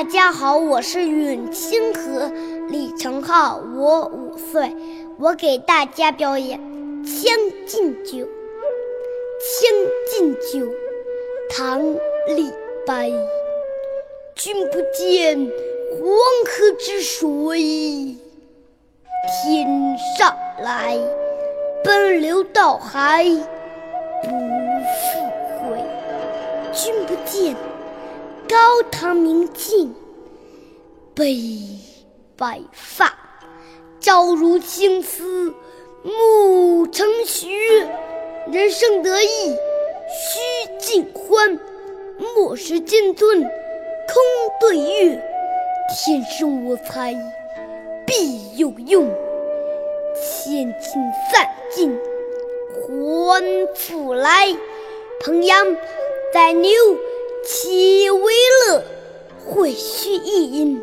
大家好，我是允清河李成浩，我五岁，我给大家表演《将进酒》。《将进酒》唐·李白。君不见黄河之水天上来，奔流到海不复回。君不见。高堂明镜悲白发，朝如青丝暮成雪。人生得意须尽欢，莫使金樽空对月。天生我材必有用，千金散尽还复来。烹羊宰牛。且为乐，会须一饮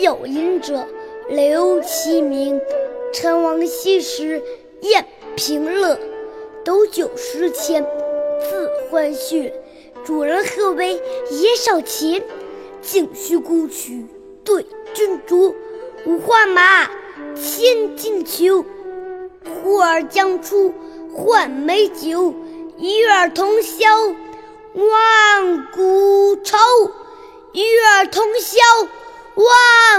有饮者留其名。陈王昔时宴平乐，斗酒十千恣欢谑。主人何为言少钱？径须沽取对君酌。五花马，千金裘，呼儿将出换美酒。与尔同销万古愁，与尔同销万